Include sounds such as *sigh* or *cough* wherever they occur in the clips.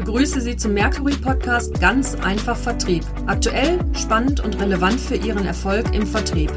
begrüße Sie zum Mercury Podcast Ganz einfach Vertrieb. Aktuell, spannend und relevant für Ihren Erfolg im Vertrieb.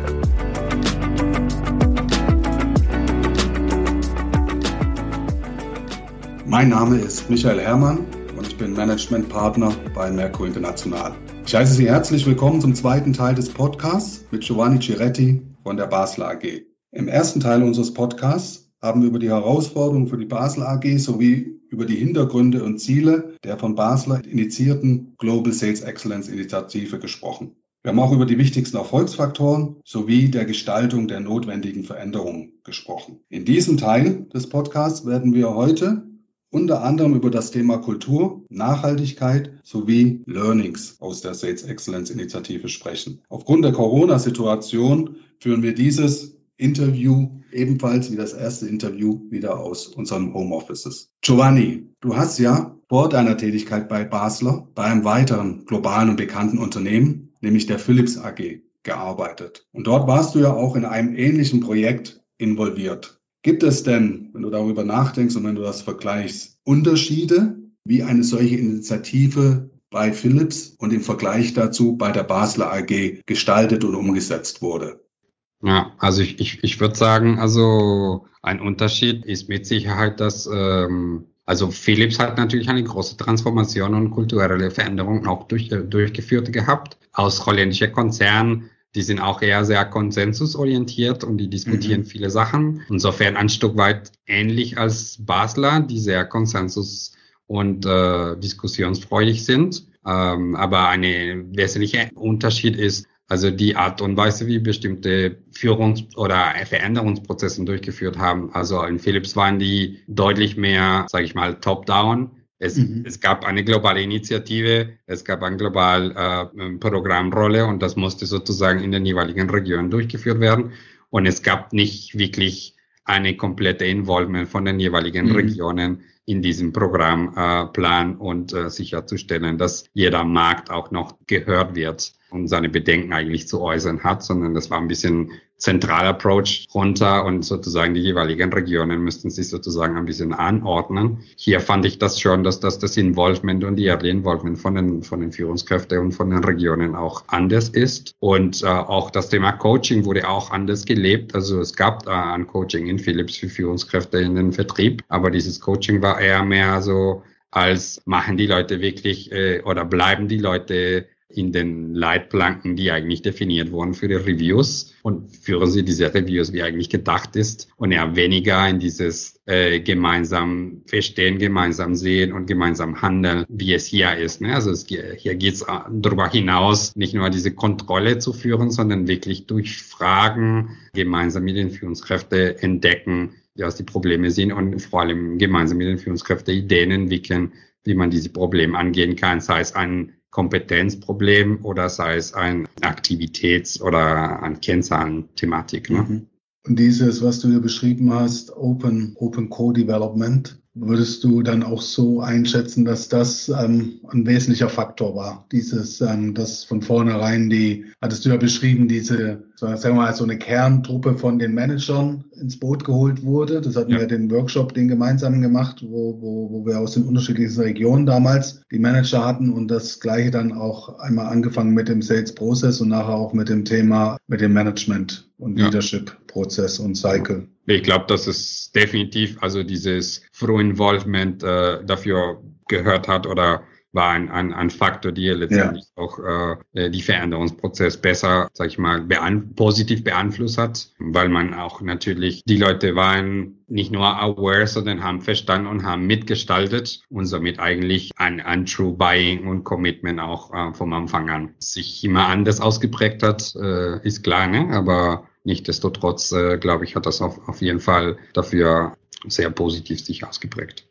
Mein Name ist Michael Herrmann und ich bin Managementpartner bei Mercury International. Ich heiße Sie herzlich willkommen zum zweiten Teil des Podcasts mit Giovanni Ciretti von der Basler AG. Im ersten Teil unseres Podcasts haben über die Herausforderungen für die Basel AG sowie über die Hintergründe und Ziele der von Basler initiierten Global Sales Excellence Initiative gesprochen. Wir haben auch über die wichtigsten Erfolgsfaktoren sowie der Gestaltung der notwendigen Veränderungen gesprochen. In diesem Teil des Podcasts werden wir heute unter anderem über das Thema Kultur, Nachhaltigkeit sowie Learnings aus der Sales Excellence Initiative sprechen. Aufgrund der Corona-Situation führen wir dieses Interview ebenfalls wie das erste Interview wieder aus unseren Homeoffices. Giovanni, du hast ja vor deiner Tätigkeit bei Basler bei einem weiteren globalen und bekannten Unternehmen, nämlich der Philips AG, gearbeitet. Und dort warst du ja auch in einem ähnlichen Projekt involviert. Gibt es denn, wenn du darüber nachdenkst und wenn du das vergleichst, Unterschiede, wie eine solche Initiative bei Philips und im Vergleich dazu bei der Basler AG gestaltet und umgesetzt wurde? Ja, also ich, ich, ich würde sagen, also ein Unterschied ist mit Sicherheit, dass ähm, also Philips hat natürlich eine große Transformation und kulturelle Veränderung auch durch, äh, durchgeführt gehabt. Aus holländischer Konzern, die sind auch eher sehr konsensusorientiert und die diskutieren mhm. viele Sachen. Insofern ein Stück weit ähnlich als Basler, die sehr konsensus- und äh, diskussionsfreudig sind. Ähm, aber eine wesentliche Unterschied ist, also die Art und Weise, wie bestimmte Führungs- oder Veränderungsprozesse durchgeführt haben. Also in Philips waren die deutlich mehr, sage ich mal, top-down. Es, mhm. es gab eine globale Initiative, es gab eine globale äh, Programmrolle und das musste sozusagen in den jeweiligen Regionen durchgeführt werden. Und es gab nicht wirklich eine komplette Involvement von den jeweiligen mhm. Regionen in diesem Programmplan äh, und äh, sicherzustellen, dass jeder Markt auch noch gehört wird und seine Bedenken eigentlich zu äußern hat, sondern das war ein bisschen zentraler Approach runter und sozusagen die jeweiligen Regionen müssten sich sozusagen ein bisschen anordnen. Hier fand ich das schon, dass das, das Involvement und die Early Involvement von den, von den Führungskräften und von den Regionen auch anders ist. Und äh, auch das Thema Coaching wurde auch anders gelebt. Also es gab äh, ein Coaching in Philips für Führungskräfte in den Vertrieb, aber dieses Coaching war eher mehr so als machen die Leute wirklich äh, oder bleiben die Leute in den Leitplanken, die eigentlich definiert wurden für die Reviews und führen Sie diese Reviews, wie eigentlich gedacht ist und eher weniger in dieses äh, gemeinsam verstehen, gemeinsam sehen und gemeinsam handeln, wie es hier ist. Ne? Also es, hier geht es äh, darüber hinaus, nicht nur diese Kontrolle zu führen, sondern wirklich durch Fragen gemeinsam mit den Führungskräften entdecken, was die Probleme sind und vor allem gemeinsam mit den Führungskräften Ideen entwickeln, wie man diese Probleme angehen kann, sei es ein Kompetenzproblem oder sei es ein Aktivitäts- oder ein Kennzahlen-Thematik. Ne? Mhm. Und dieses, was du hier beschrieben hast, Open, Open Co-Development, Würdest du dann auch so einschätzen, dass das ähm, ein wesentlicher Faktor war? Dieses, ähm, dass von vornherein die, hattest du ja beschrieben, diese, sagen wir mal, so eine Kerntruppe von den Managern ins Boot geholt wurde. Das hatten ja. wir den Workshop, den gemeinsam gemacht, wo, wo, wo wir aus den unterschiedlichsten Regionen damals die Manager hatten und das gleiche dann auch einmal angefangen mit dem Sales Process und nachher auch mit dem Thema, mit dem Management und ja. Leadership Prozess und Cycle. Ich glaube, das ist definitiv, also dieses Free Involvement äh, dafür gehört hat oder war ein, ein, ein Faktor, der letztendlich ja. auch äh, die Veränderungsprozess besser, sag ich mal, bean positiv beeinflusst hat, weil man auch natürlich, die Leute waren nicht nur aware, sondern haben verstanden und haben mitgestaltet und somit eigentlich ein, ein True Buying und Commitment auch äh, vom Anfang an sich immer anders ausgeprägt hat, äh, ist klar, ne? aber Nichtsdestotrotz, äh, glaube ich, hat das auf, auf jeden Fall dafür sehr positiv sich ausgeprägt.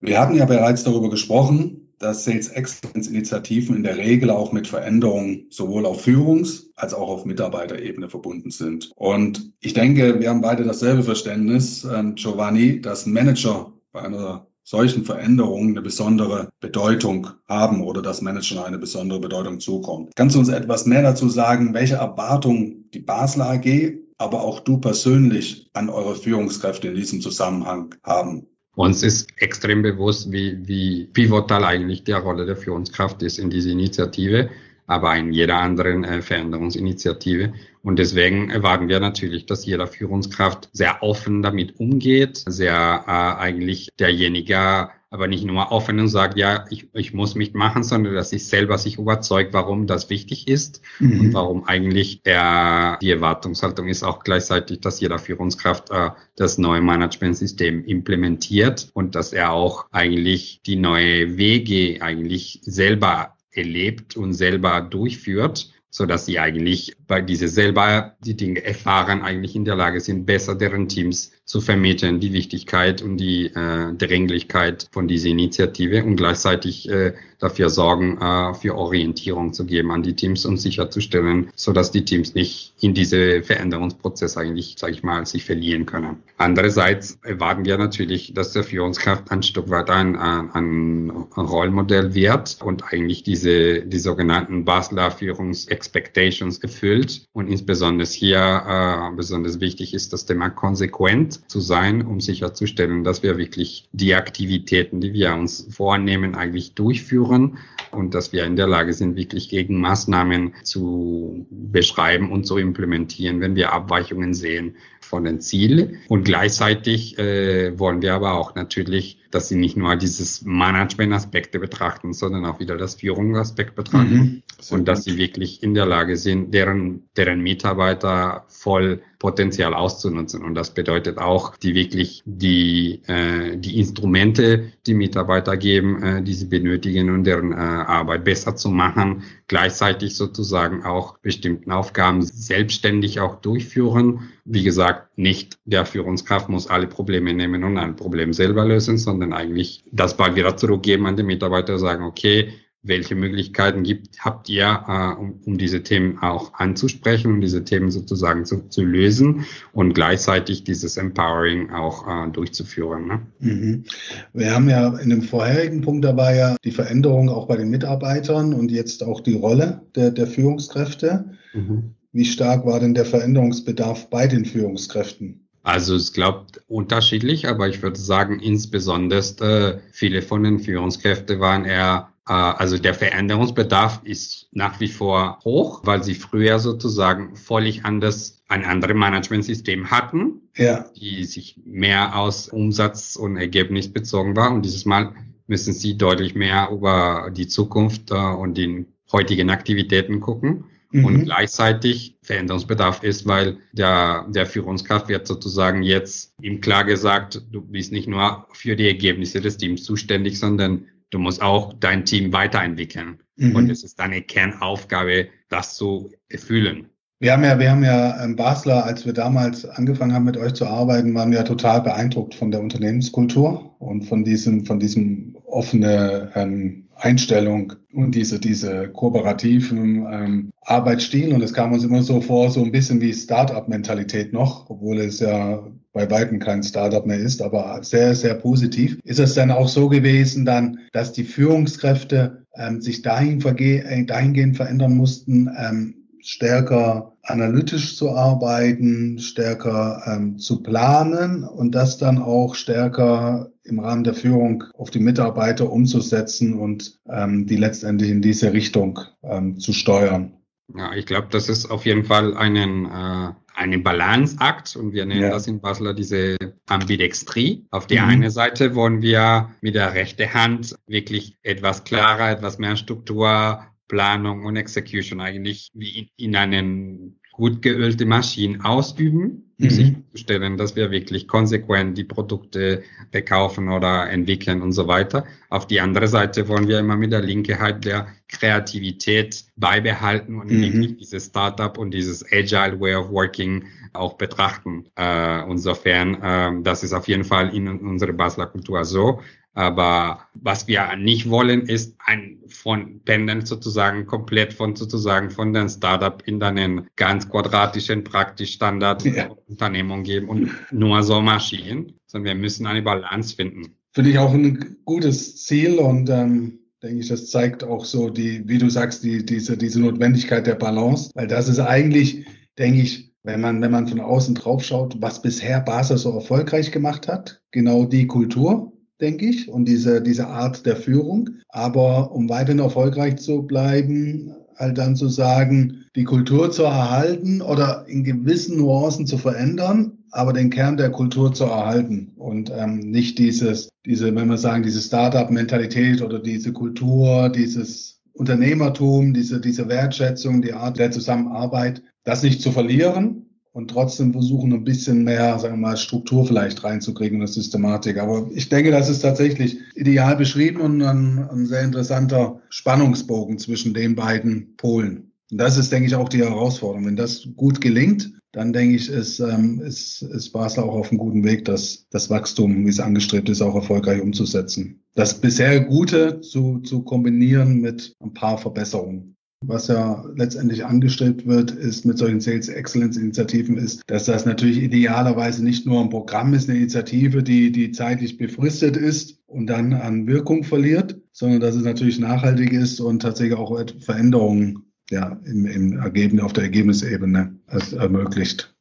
Wir hatten ja bereits darüber gesprochen, dass Sales Excellence Initiativen in der Regel auch mit Veränderungen sowohl auf Führungs- als auch auf Mitarbeiterebene verbunden sind. Und ich denke, wir haben beide dasselbe Verständnis, äh, Giovanni, dass Manager bei einer solchen Veränderungen eine besondere Bedeutung haben oder dass Managern eine besondere Bedeutung zukommt. Kannst du uns etwas mehr dazu sagen, welche Erwartungen die Basler AG, aber auch du persönlich an eure Führungskräfte in diesem Zusammenhang haben? Uns ist extrem bewusst, wie, wie pivotal eigentlich die Rolle der Führungskraft ist in dieser Initiative, aber in jeder anderen äh, Veränderungsinitiative. Und deswegen erwarten wir natürlich, dass jeder Führungskraft sehr offen damit umgeht, sehr äh, eigentlich derjenige aber nicht nur offen und sagt, ja, ich, ich muss mich machen, sondern dass ich selber sich überzeugt, warum das wichtig ist mhm. und warum eigentlich der, die Erwartungshaltung ist auch gleichzeitig, dass jeder Führungskraft äh, das neue Managementsystem implementiert und dass er auch eigentlich die neue Wege eigentlich selber erlebt und selber durchführt so dass sie eigentlich bei diese selber die Dinge erfahren, eigentlich in der Lage sind, besser deren Teams zu vermitteln, die Wichtigkeit und die äh, Dringlichkeit von dieser Initiative und gleichzeitig äh, dafür sorgen, äh, für Orientierung zu geben an die Teams und sicherzustellen, so dass die Teams nicht in diese Veränderungsprozess eigentlich, sage ich mal, sich verlieren können. Andererseits erwarten wir natürlich, dass der Führungskraft ein Stück weit ein, ein, ein Rollmodell wird und eigentlich diese die sogenannten Basler Führungsexpectations erfüllt und insbesondere hier äh, besonders wichtig ist das Thema konsequent zu sein, um sicherzustellen, dass wir wirklich die Aktivitäten, die wir uns vornehmen, eigentlich durchführen und dass wir in der Lage sind, wirklich Gegenmaßnahmen zu beschreiben und zu implementieren, wenn wir Abweichungen sehen von den Zielen. Und gleichzeitig äh, wollen wir aber auch natürlich, dass sie nicht nur dieses Management-Aspekte betrachten, sondern auch wieder das Führungsaspekt betrachten mhm. und dass sie wirklich in der Lage sind, deren, deren Mitarbeiter voll Potenzial auszunutzen. Und das bedeutet auch, die wirklich die, äh, die Instrumente, die Mitarbeiter geben, äh, die sie benötigen, um deren äh, Arbeit besser zu machen, gleichzeitig sozusagen auch bestimmten Aufgaben selbstständig auch durchführen. Wie gesagt, nicht der Führungskraft muss alle Probleme nehmen und ein Problem selber lösen, sondern eigentlich das Ball wieder zurückgeben an den Mitarbeiter, sagen, okay, welche Möglichkeiten gibt, habt ihr, äh, um, um diese Themen auch anzusprechen und diese Themen sozusagen zu, zu lösen und gleichzeitig dieses Empowering auch äh, durchzuführen. Ne? Mhm. Wir haben ja in dem vorherigen Punkt dabei ja die Veränderung auch bei den Mitarbeitern und jetzt auch die Rolle der, der Führungskräfte. Mhm. Wie stark war denn der Veränderungsbedarf bei den Führungskräften? Also es glaubt unterschiedlich, aber ich würde sagen, insbesondere äh, viele von den Führungskräften waren eher äh, also der Veränderungsbedarf ist nach wie vor hoch, weil sie früher sozusagen völlig anders ein anderes Managementsystem hatten, ja. die sich mehr aus Umsatz und Ergebnis bezogen war. Und dieses Mal müssen sie deutlich mehr über die Zukunft äh, und die heutigen Aktivitäten gucken. Mhm. Und gleichzeitig Veränderungsbedarf ist, weil der, der Führungskraft wird sozusagen jetzt ihm klar gesagt, du bist nicht nur für die Ergebnisse des Teams zuständig, sondern du musst auch dein Team weiterentwickeln. Mhm. Und es ist deine Kernaufgabe, das zu erfüllen. Wir haben ja, wir haben ja ähm, Basler, als wir damals angefangen haben, mit euch zu arbeiten, waren wir total beeindruckt von der Unternehmenskultur und von diesem, von diesem offene ähm, Einstellung und diese, diese kooperativen ähm, Arbeitsstil. Und es kam uns immer so vor, so ein bisschen wie Start-up-Mentalität noch, obwohl es ja bei Weitem kein Startup mehr ist, aber sehr, sehr positiv. Ist es dann auch so gewesen, dann, dass die Führungskräfte ähm, sich dahin äh, dahingehend verändern mussten, ähm, stärker analytisch zu arbeiten, stärker ähm, zu planen und das dann auch stärker im Rahmen der Führung auf die Mitarbeiter umzusetzen und ähm, die letztendlich in diese Richtung ähm, zu steuern. Ja, ich glaube, das ist auf jeden Fall einen, äh, einen Balanceakt und wir nennen ja. das in Basler diese Ambidextrie. Auf der mhm. einen Seite wollen wir mit der rechten Hand wirklich etwas klarer, etwas mehr Struktur, Planung und Execution eigentlich wie in, in einen gut geölte Maschinen ausüben, um mhm. sicherzustellen, dass wir wirklich konsequent die Produkte verkaufen oder entwickeln und so weiter. Auf die andere Seite wollen wir immer mit der Linke halt der Kreativität beibehalten und mhm. wirklich dieses Startup und dieses Agile Way of Working auch betrachten. Äh, insofern, äh, das ist auf jeden Fall in unserer Basler Kultur so. Aber was wir nicht wollen, ist ein von Pendeln sozusagen komplett von sozusagen von den Startup in einen ganz quadratischen, praktisch Standard ja. Unternehmung geben und nur so Maschinen, sondern wir müssen eine Balance finden. Finde ich auch ein gutes Ziel und ähm, denke ich, das zeigt auch so die, wie du sagst, die, diese, diese Notwendigkeit der Balance, weil das ist eigentlich, denke ich, wenn man, wenn man von außen drauf schaut, was bisher Basel so erfolgreich gemacht hat. Genau die Kultur, denke ich, und diese, diese Art der Führung. Aber um weiterhin erfolgreich zu bleiben, halt dann zu sagen, die Kultur zu erhalten oder in gewissen Nuancen zu verändern, aber den Kern der Kultur zu erhalten und ähm, nicht dieses, diese, wenn wir sagen, diese Startup-Mentalität oder diese Kultur, dieses Unternehmertum, diese, diese Wertschätzung, die Art der Zusammenarbeit, das nicht zu verlieren und trotzdem versuchen, ein bisschen mehr, sagen wir mal, Struktur vielleicht reinzukriegen und Systematik. Aber ich denke, das ist tatsächlich ideal beschrieben und ein, ein sehr interessanter Spannungsbogen zwischen den beiden Polen. Und das ist, denke ich, auch die Herausforderung. Wenn das gut gelingt, dann denke ich, ist, ähm, ist, ist Basel auch auf einem guten Weg, das, das Wachstum, wie es angestrebt ist, auch erfolgreich umzusetzen. Das bisher Gute zu, zu kombinieren mit ein paar Verbesserungen. Was ja letztendlich angestrebt wird, ist mit solchen Sales Excellence Initiativen, ist, dass das natürlich idealerweise nicht nur ein Programm ist, eine Initiative, die, die zeitlich befristet ist und dann an Wirkung verliert, sondern dass es natürlich nachhaltig ist und tatsächlich auch Veränderungen ja, im, im Ergebnis, auf der Ergebnisebene ermöglicht.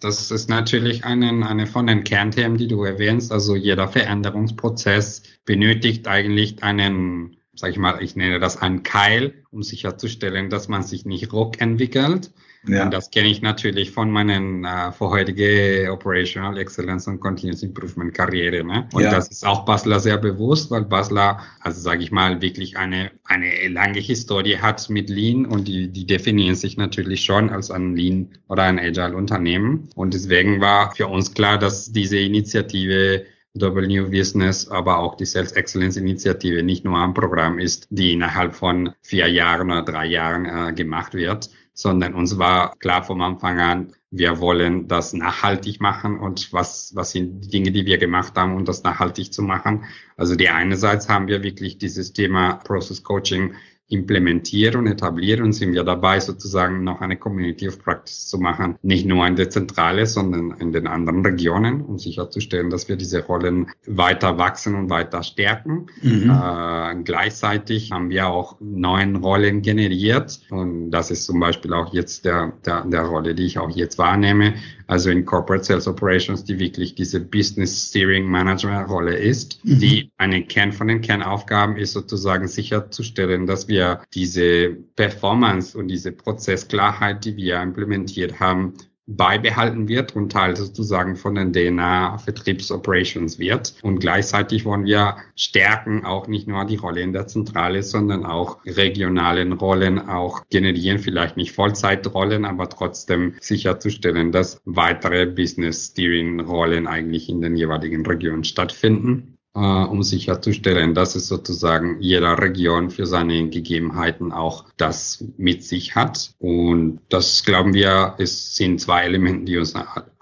Das ist natürlich eine, eine von den Kernthemen, die du erwähnst. Also jeder Veränderungsprozess benötigt eigentlich einen, sag ich mal, ich nenne das einen Keil, um sicherzustellen, dass man sich nicht ruck entwickelt, ja. Und das kenne ich natürlich von meinen äh, vorherigen Operational Excellence und Continuous Improvement Karriere. Ne? Und ja. das ist auch Basler sehr bewusst, weil Basler, also sage ich mal, wirklich eine, eine lange Historie hat mit Lean und die, die definieren sich natürlich schon als ein Lean oder ein Agile Unternehmen. Und deswegen war für uns klar, dass diese Initiative Double New Business, aber auch die Sales Excellence Initiative nicht nur ein Programm ist, die innerhalb von vier Jahren oder drei Jahren äh, gemacht wird, sondern uns war klar vom Anfang an, wir wollen das nachhaltig machen und was, was sind die Dinge, die wir gemacht haben, um das nachhaltig zu machen. Also die einerseits haben wir wirklich dieses Thema Process Coaching implementieren und etablieren und sind wir dabei, sozusagen noch eine Community of Practice zu machen. Nicht nur in der Zentrale, sondern in den anderen Regionen, um sicherzustellen, dass wir diese Rollen weiter wachsen und weiter stärken. Mhm. Äh, gleichzeitig haben wir auch neuen Rollen generiert und das ist zum Beispiel auch jetzt der, der, der Rolle, die ich auch jetzt wahrnehme, also in Corporate Sales Operations, die wirklich diese Business Steering Management Rolle ist, mhm. die eine Kern von den Kernaufgaben ist sozusagen sicherzustellen, dass wir diese Performance und diese Prozessklarheit, die wir implementiert haben, beibehalten wird und Teil sozusagen von den DNA Vertriebsoperations wird. Und gleichzeitig wollen wir stärken auch nicht nur die Rolle in der Zentrale, sondern auch regionalen Rollen auch generieren, vielleicht nicht Vollzeitrollen, aber trotzdem sicherzustellen, dass weitere Business Steering Rollen eigentlich in den jeweiligen Regionen stattfinden äh, um sicherzustellen, dass es sozusagen jeder Region für seine Gegebenheiten auch das mit sich hat. Und das glauben wir, es sind zwei Elemente, die uns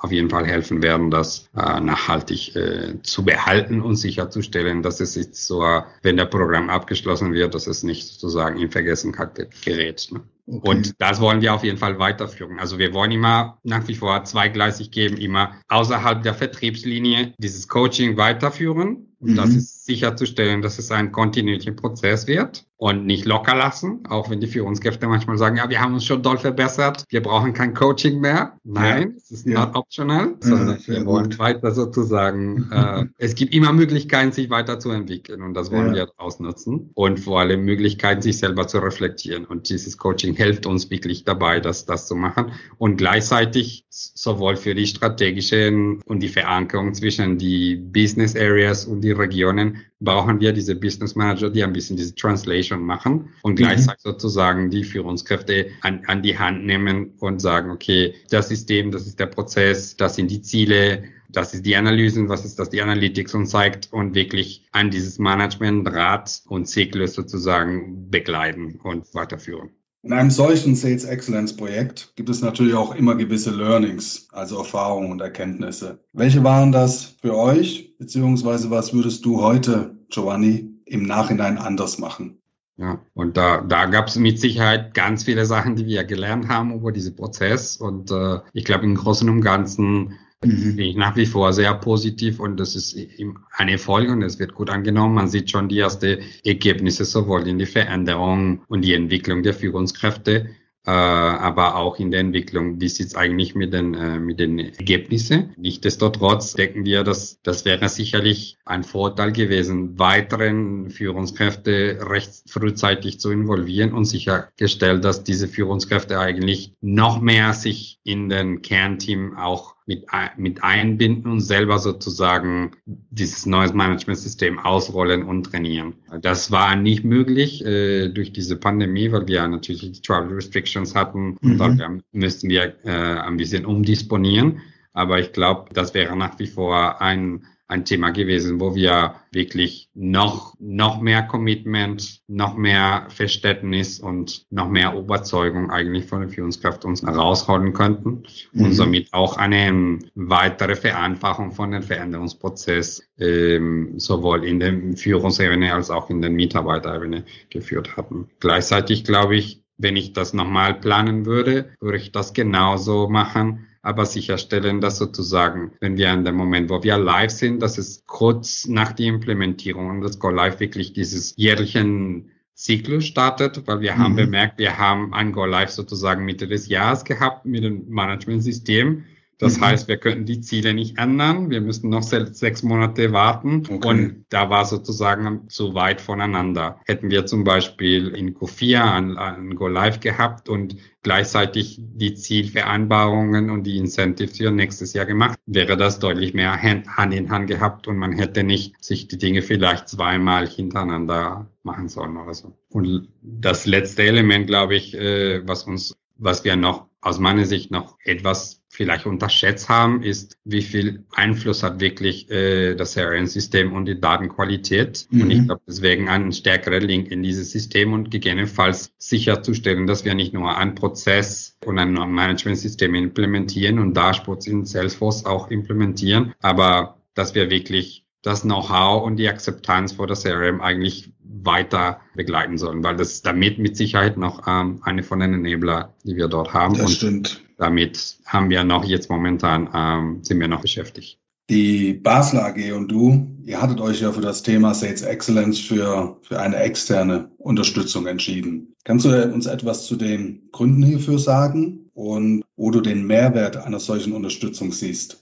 auf jeden Fall helfen werden, das äh, nachhaltig äh, zu behalten und sicherzustellen, dass es jetzt so, wenn der Programm abgeschlossen wird, dass es nicht sozusagen in Vergessenheit gerät. Ne? Okay. Und das wollen wir auf jeden Fall weiterführen. Also wir wollen immer nach wie vor zweigleisig geben, immer außerhalb der Vertriebslinie dieses Coaching weiterführen. Und mhm. das ist sicherzustellen, dass es ein kontinuierlicher Prozess wird und nicht locker lassen, auch wenn die Führungskräfte manchmal sagen, ja, wir haben uns schon doll verbessert, wir brauchen kein Coaching mehr. Nein, ja. es ist ja. not optional, sondern ja, wir wollen weiter sozusagen, *laughs* äh, es gibt immer Möglichkeiten, sich weiterzuentwickeln und das wollen wir ausnutzen und vor allem Möglichkeiten, sich selber zu reflektieren und dieses Coaching hilft uns wirklich dabei, das, das zu machen und gleichzeitig sowohl für die strategischen und die Verankerung zwischen die Business Areas und die Regionen brauchen wir diese Business Manager, die ein bisschen diese Translation machen und gleichzeitig mhm. sozusagen die Führungskräfte an, an die Hand nehmen und sagen, okay, das System, das ist der Prozess, das sind die Ziele, das ist die Analysen, was ist das, die Analytics und zeigt und wirklich an dieses Management, Rat und Zyklus sozusagen begleiten und weiterführen. In einem solchen Sales Excellence Projekt gibt es natürlich auch immer gewisse Learnings, also Erfahrungen und Erkenntnisse. Welche waren das für euch, beziehungsweise was würdest du heute, Giovanni, im Nachhinein anders machen? Ja, und da, da gab es mit Sicherheit ganz viele Sachen, die wir gelernt haben über diesen Prozess. Und äh, ich glaube, im Großen und Ganzen Mhm. Ich nach wie vor sehr positiv und das ist ein Erfolg und es wird gut angenommen. Man sieht schon die ersten Ergebnisse sowohl in die Veränderung und die Entwicklung der Führungskräfte äh, aber auch in der Entwicklung, wie sieht es eigentlich mit den, äh, mit den Ergebnissen. Nichtsdestotrotz denken wir, dass das wäre sicherlich ein Vorteil gewesen, weiteren Führungskräfte recht frühzeitig zu involvieren und sichergestellt, dass diese Führungskräfte eigentlich noch mehr sich in den Kernteam auch mit, mit einbinden und selber sozusagen dieses neues Managementsystem ausrollen und trainieren. Das war nicht möglich äh, durch diese Pandemie, weil wir natürlich die Travel Restrictions hatten mhm. und da müssten wir äh, ein bisschen umdisponieren. Aber ich glaube, das wäre nach wie vor ein ein Thema gewesen, wo wir wirklich noch, noch mehr Commitment, noch mehr Verständnis und noch mehr Überzeugung eigentlich von der Führungskraft uns herausholen könnten mhm. und somit auch eine weitere Vereinfachung von dem Veränderungsprozess ähm, sowohl in der Führungsebene als auch in der Mitarbeiterebene geführt haben. Gleichzeitig glaube ich, wenn ich das nochmal planen würde, würde ich das genauso machen aber sicherstellen, dass sozusagen, wenn wir in dem Moment, wo wir live sind, dass es kurz nach der Implementierung und das Go Live wirklich dieses jährlichen Zyklus startet, weil wir mhm. haben bemerkt, wir haben ein Go Live sozusagen Mitte des Jahres gehabt mit dem Managementsystem. Das mhm. heißt, wir könnten die Ziele nicht ändern. Wir müssen noch sechs Monate warten. Okay. Und da war sozusagen zu weit voneinander. Hätten wir zum Beispiel in Q4 ein, ein Go Live gehabt und gleichzeitig die Zielvereinbarungen und die Incentives für nächstes Jahr gemacht, wäre das deutlich mehr Hand in Hand gehabt und man hätte nicht sich die Dinge vielleicht zweimal hintereinander machen sollen oder so. Und das letzte Element, glaube ich, äh, was uns, was wir noch aus meiner Sicht noch etwas vielleicht unterschätzt haben, ist, wie viel Einfluss hat wirklich äh, das CRM-System und die Datenqualität. Mhm. Und ich glaube, deswegen ein stärkerer Link in dieses System und gegebenenfalls sicherzustellen, dass wir nicht nur ein Prozess und ein Management-System implementieren und Dashboards in Salesforce auch implementieren, aber dass wir wirklich das Know-how und die Akzeptanz vor das CRM eigentlich weiter begleiten sollen, weil das damit mit Sicherheit noch ähm, eine von den Enabler, die wir dort haben. Das und stimmt damit haben wir noch jetzt momentan, ähm, sind wir noch beschäftigt. Die Basler AG und du, ihr hattet euch ja für das Thema Sales Excellence für, für eine externe Unterstützung entschieden. Kannst du uns etwas zu den Gründen hierfür sagen und wo du den Mehrwert einer solchen Unterstützung siehst?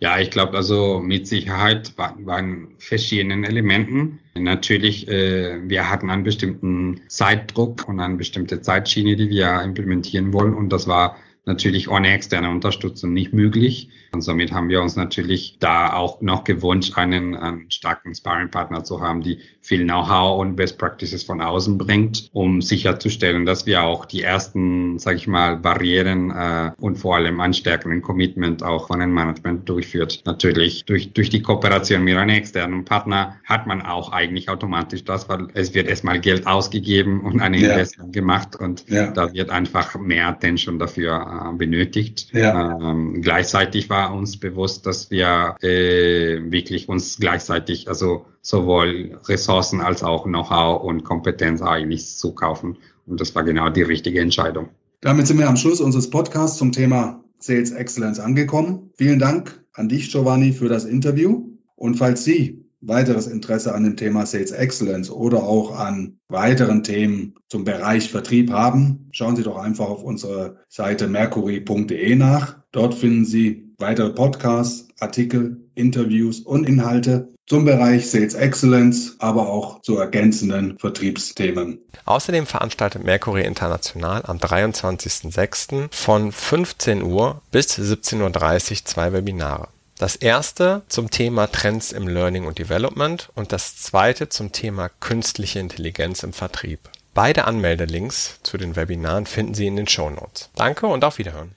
Ja, ich glaube also mit Sicherheit waren, waren verschiedene Elementen. Natürlich, äh, wir hatten einen bestimmten Zeitdruck und eine bestimmte Zeitschiene, die wir implementieren wollen und das war natürlich ohne externe Unterstützung nicht möglich. Und somit haben wir uns natürlich da auch noch gewünscht, einen, einen starken Sparring-Partner zu haben, die viel Know-how und Best Practices von außen bringt, um sicherzustellen, dass wir auch die ersten, sage ich mal, Barrieren äh, und vor allem einen stärkeren Commitment auch von dem Management durchführt. Natürlich durch, durch die Kooperation mit einem externen Partner hat man auch eigentlich automatisch das, weil es wird erstmal Geld ausgegeben und eine ja. Investment gemacht und ja. da wird einfach mehr Attention dafür äh, benötigt. Ja. Ähm, gleichzeitig war uns bewusst, dass wir äh, wirklich uns gleichzeitig, also sowohl Ressourcen als auch Know-how und Kompetenz eigentlich zukaufen. Und das war genau die richtige Entscheidung. Damit sind wir am Schluss unseres Podcasts zum Thema Sales Excellence angekommen. Vielen Dank an dich, Giovanni, für das Interview. Und falls Sie weiteres Interesse an dem Thema Sales Excellence oder auch an weiteren Themen zum Bereich Vertrieb haben, schauen Sie doch einfach auf unsere Seite mercury.de nach. Dort finden Sie weitere Podcasts, Artikel, Interviews und Inhalte zum Bereich Sales Excellence, aber auch zu ergänzenden Vertriebsthemen. Außerdem veranstaltet Mercury International am 23.06. von 15 Uhr bis 17.30 Uhr zwei Webinare. Das erste zum Thema Trends im Learning und Development und das zweite zum Thema künstliche Intelligenz im Vertrieb. Beide Anmeldelinks zu den Webinaren finden Sie in den Show Notes. Danke und auf Wiederhören.